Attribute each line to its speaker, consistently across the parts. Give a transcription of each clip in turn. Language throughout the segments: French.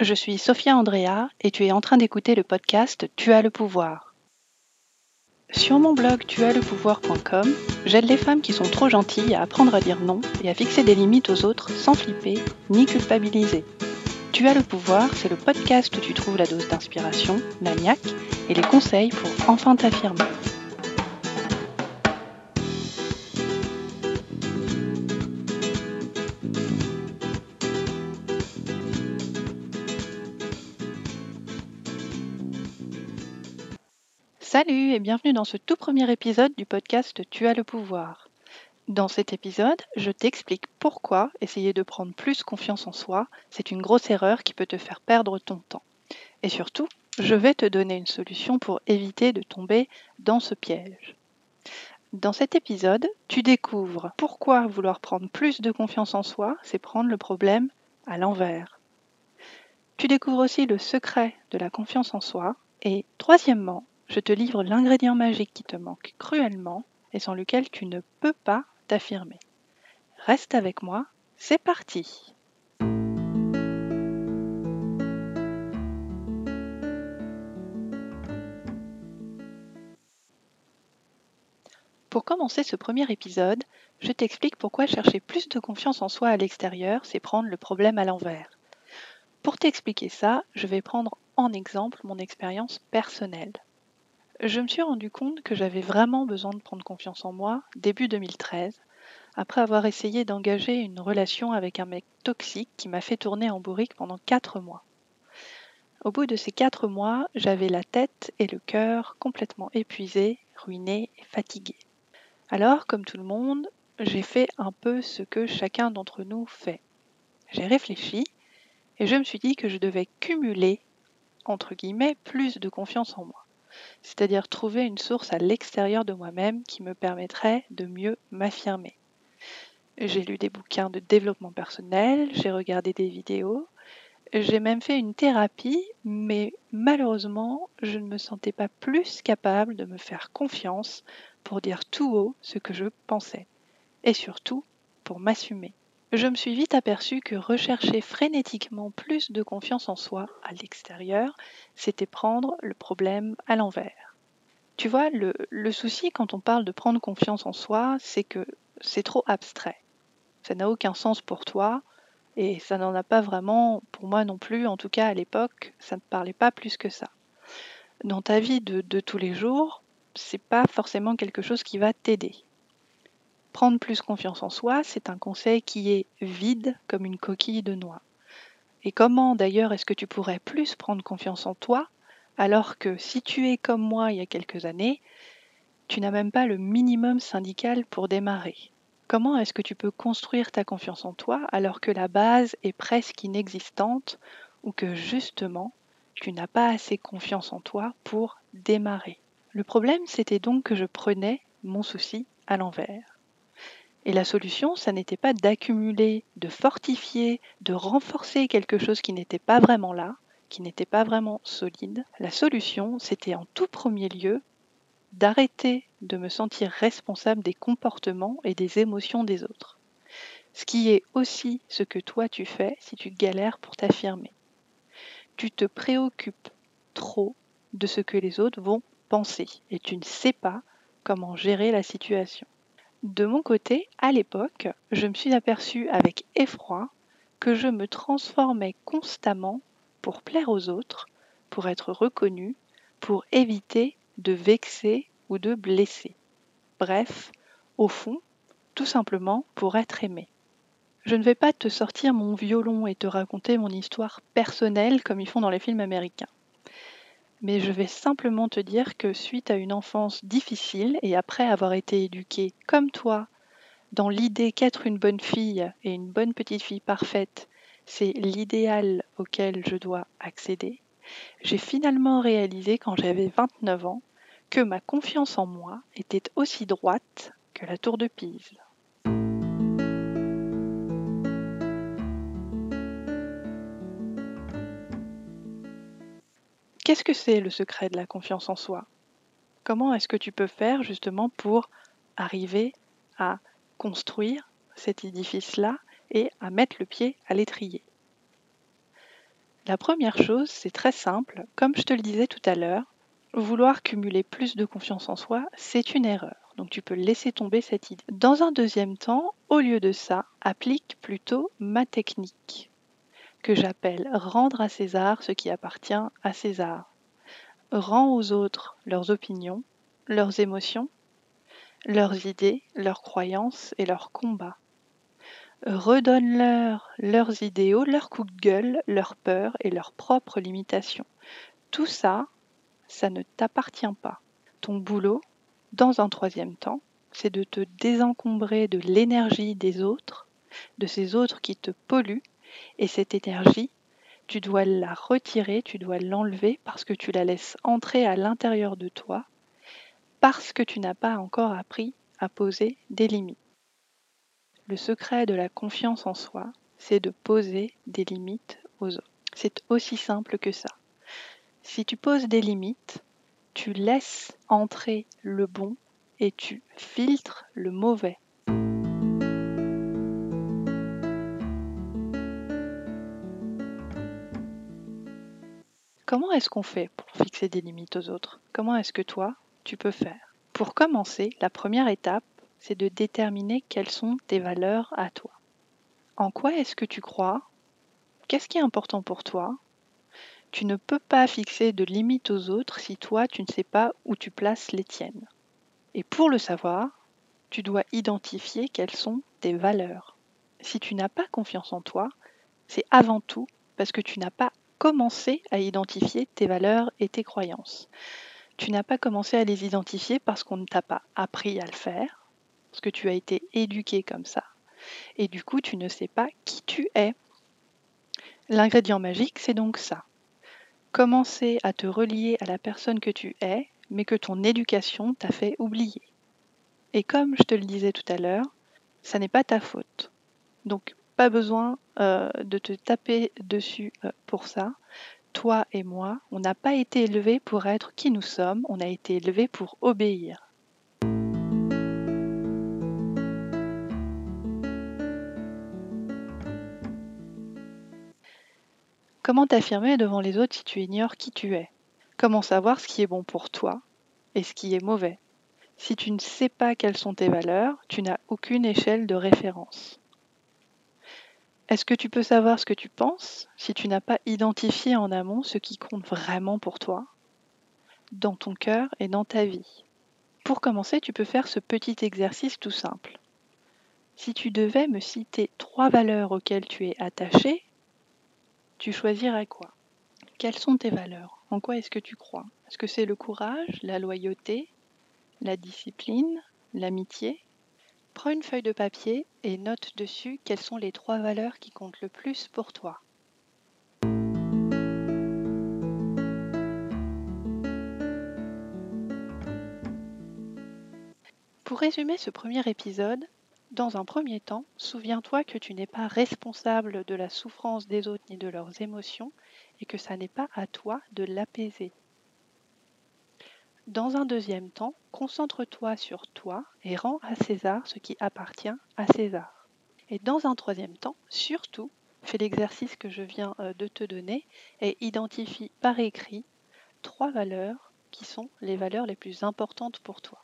Speaker 1: je suis Sophia Andrea et tu es en train d'écouter le podcast Tu as le pouvoir. Sur mon blog tuaslepouvoir.com, j'aide les femmes qui sont trop gentilles à apprendre à dire non et à fixer des limites aux autres sans flipper ni culpabiliser. Tu as le pouvoir, c'est le podcast où tu trouves la dose d'inspiration, la niaque et les conseils pour enfin t'affirmer. Salut et bienvenue dans ce tout premier épisode du podcast Tu as le pouvoir. Dans cet épisode, je t'explique pourquoi essayer de prendre plus confiance en soi, c'est une grosse erreur qui peut te faire perdre ton temps. Et surtout, je vais te donner une solution pour éviter de tomber dans ce piège. Dans cet épisode, tu découvres pourquoi vouloir prendre plus de confiance en soi, c'est prendre le problème à l'envers. Tu découvres aussi le secret de la confiance en soi. Et troisièmement, je te livre l'ingrédient magique qui te manque cruellement et sans lequel tu ne peux pas t'affirmer. Reste avec moi, c'est parti Pour commencer ce premier épisode, je t'explique pourquoi chercher plus de confiance en soi à l'extérieur, c'est prendre le problème à l'envers. Pour t'expliquer ça, je vais prendre en exemple mon expérience personnelle. Je me suis rendu compte que j'avais vraiment besoin de prendre confiance en moi début 2013, après avoir essayé d'engager une relation avec un mec toxique qui m'a fait tourner en bourrique pendant 4 mois. Au bout de ces 4 mois, j'avais la tête et le cœur complètement épuisés, ruinés et fatigués. Alors, comme tout le monde, j'ai fait un peu ce que chacun d'entre nous fait. J'ai réfléchi et je me suis dit que je devais cumuler, entre guillemets, plus de confiance en moi c'est-à-dire trouver une source à l'extérieur de moi-même qui me permettrait de mieux m'affirmer. J'ai lu des bouquins de développement personnel, j'ai regardé des vidéos, j'ai même fait une thérapie, mais malheureusement, je ne me sentais pas plus capable de me faire confiance pour dire tout haut ce que je pensais, et surtout pour m'assumer je me suis vite aperçu que rechercher frénétiquement plus de confiance en soi à l'extérieur, c'était prendre le problème à l'envers. Tu vois, le, souci quand on parle de prendre confiance en soi, c'est que c'est trop abstrait. Ça n'a aucun sens pour toi et ça n'en a pas vraiment pour moi non plus, en tout cas à l'époque, ça ne parlait pas plus que ça. Dans ta vie de tous les jours, c'est pas forcément quelque chose qui va t'aider. Prendre plus confiance en soi, c'est un conseil qui est vide comme une coquille de noix. Et comment d'ailleurs est-ce que tu pourrais plus prendre confiance en toi alors que si tu es comme moi il y a quelques années, tu n'as même pas le minimum syndical pour démarrer? Comment est-ce que tu peux construire ta confiance en toi alors que la base est presque inexistante ou que justement tu n'as pas assez confiance en toi pour démarrer? Le problème c'était donc que je prenais mon souci à l'envers. Et la solution, ça n'était pas d'accumuler, de fortifier, de renforcer quelque chose qui n'était pas vraiment là, qui n'était pas vraiment solide. La solution, c'était en tout premier lieu d'arrêter de me sentir responsable des comportements et des émotions des autres. Ce qui est aussi ce que toi tu fais si tu galères pour t'affirmer. Tu te préoccupes trop de ce que les autres vont penser et tu ne sais pas comment gérer la situation. De mon côté, à l'époque, je me suis aperçue avec effroi que je me transformais constamment pour plaire aux autres, pour être reconnue, pour éviter de vexer ou de blesser. Bref, au fond, tout simplement pour être aimée. Je ne vais pas te sortir mon violon et te raconter mon histoire personnelle comme ils font dans les films américains mais je vais simplement te dire que suite à une enfance difficile et après avoir été éduquée comme toi, dans l'idée qu'être une bonne fille et une bonne petite fille parfaite, c'est l'idéal auquel je dois accéder, j'ai finalement réalisé quand j'avais 29 ans que ma confiance en moi était aussi droite que la tour de Pise. Qu'est-ce que c'est le secret de la confiance en soi? Comment est-ce que tu peux faire justement pour arriver à construire cet édifice-là et à mettre le pied à l'étrier? La première chose, c'est très simple, comme je te le disais tout à l'heure, vouloir cumuler plus de confiance en soi, c'est une erreur. Donc tu peux laisser tomber cette idée. Dans un deuxième temps, au lieu de ça, applique plutôt ma technique, que j'appelle rendre à César ce qui appartient à César. Rends aux autres leurs opinions, leurs émotions, leurs idées, leurs croyances et leurs combats. Redonne-leur leurs idéaux, leurs coups de gueule, leurs peurs et leurs propres limitations. Tout ça, ça ne t'appartient pas. Ton boulot, dans un troisième temps, c'est de te désencombrer de l'énergie des autres, de ces autres qui te polluent, et cette énergie, tu dois la retirer, tu dois l'enlever parce que tu la laisses entrer à l'intérieur de toi, parce que tu n'as pas encore appris à poser des limites. Le secret de la confiance en soi, c'est de poser des limites aux autres. C'est aussi simple que ça. Si tu poses des limites, tu laisses entrer le bon et tu filtres le mauvais. Comment est-ce qu'on fait pour fixer des limites aux autres? Comment est-ce que toi, tu peux faire? Pour commencer, la première étape, c'est de déterminer quelles sont tes valeurs à toi. En quoi est-ce que tu crois? Qu'est-ce qui est important pour toi? Tu ne peux pas fixer de limites aux autres si toi tu ne sais pas où tu places les tiennes. Et pour le savoir, tu dois identifier quelles sont tes valeurs. Si tu n'as pas confiance en toi, c'est avant tout parce que tu n'as pas commencé à identifier tes valeurs et tes croyances. Tu n'as pas commencé à les identifier parce qu'on ne t'a pas appris à le faire, parce que tu as été éduqué comme ça. Et du coup, tu ne sais pas qui tu es. L'ingrédient magique, c'est donc ça commencer à te relier à la personne que tu es, mais que ton éducation t'a fait oublier. Et comme je te le disais tout à l'heure, ça n'est pas ta faute. Donc pas besoin euh, de te taper dessus euh, pour ça. Toi et moi, on n'a pas été élevés pour être qui nous sommes, on a été élevés pour obéir. Comment t'affirmer devant les autres si tu ignores qui tu es? Comment savoir ce qui est bon pour toi et ce qui est mauvais? Si tu ne sais pas quelles sont tes valeurs, tu n'as aucune échelle de référence. Est-ce que tu peux savoir ce que tu penses si tu n'as pas identifié en amont ce qui compte vraiment pour toi, dans ton cœur et dans ta vie? Pour commencer, tu peux faire ce petit exercice tout simple. Si tu devais me citer trois valeurs auxquelles tu es attaché, tu choisirais quoi? Quelles sont tes valeurs? En quoi est-ce que tu crois? Est-ce que c'est le courage, la loyauté, la discipline, l'amitié? Prends une feuille de papier et note dessus quelles sont les trois valeurs qui comptent le plus pour toi. Pour résumer ce premier épisode, dans un premier temps, souviens-toi que tu n'es pas responsable de la souffrance des autres ni de leurs émotions et que ça n'est pas à toi de l'apaiser. Dans un deuxième temps, concentre-toi sur toi et rends à César ce qui appartient à César. Et dans un troisième temps, surtout, fais l'exercice que je viens euh, de te donner et identifie par écrit trois valeurs qui sont les valeurs les plus importantes pour toi.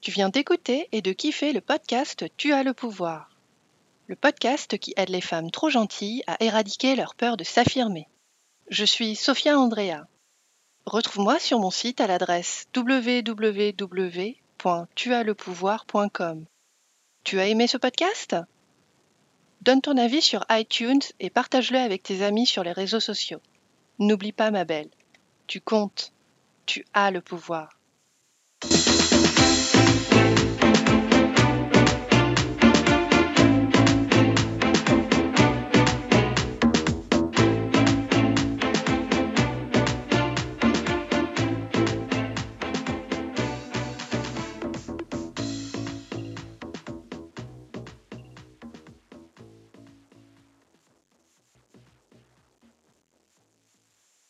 Speaker 1: Tu viens d'écouter et de kiffer le podcast Tu as le pouvoir. Le podcast qui aide les femmes trop gentilles à éradiquer leur peur de s'affirmer. Je suis Sophia Andrea. Retrouve-moi sur mon site à l'adresse www.tuaslepouvoir.com. Tu as aimé ce podcast? Donne ton avis sur iTunes et partage-le avec tes amis sur les réseaux sociaux. N'oublie pas ma belle, tu comptes, tu as le pouvoir.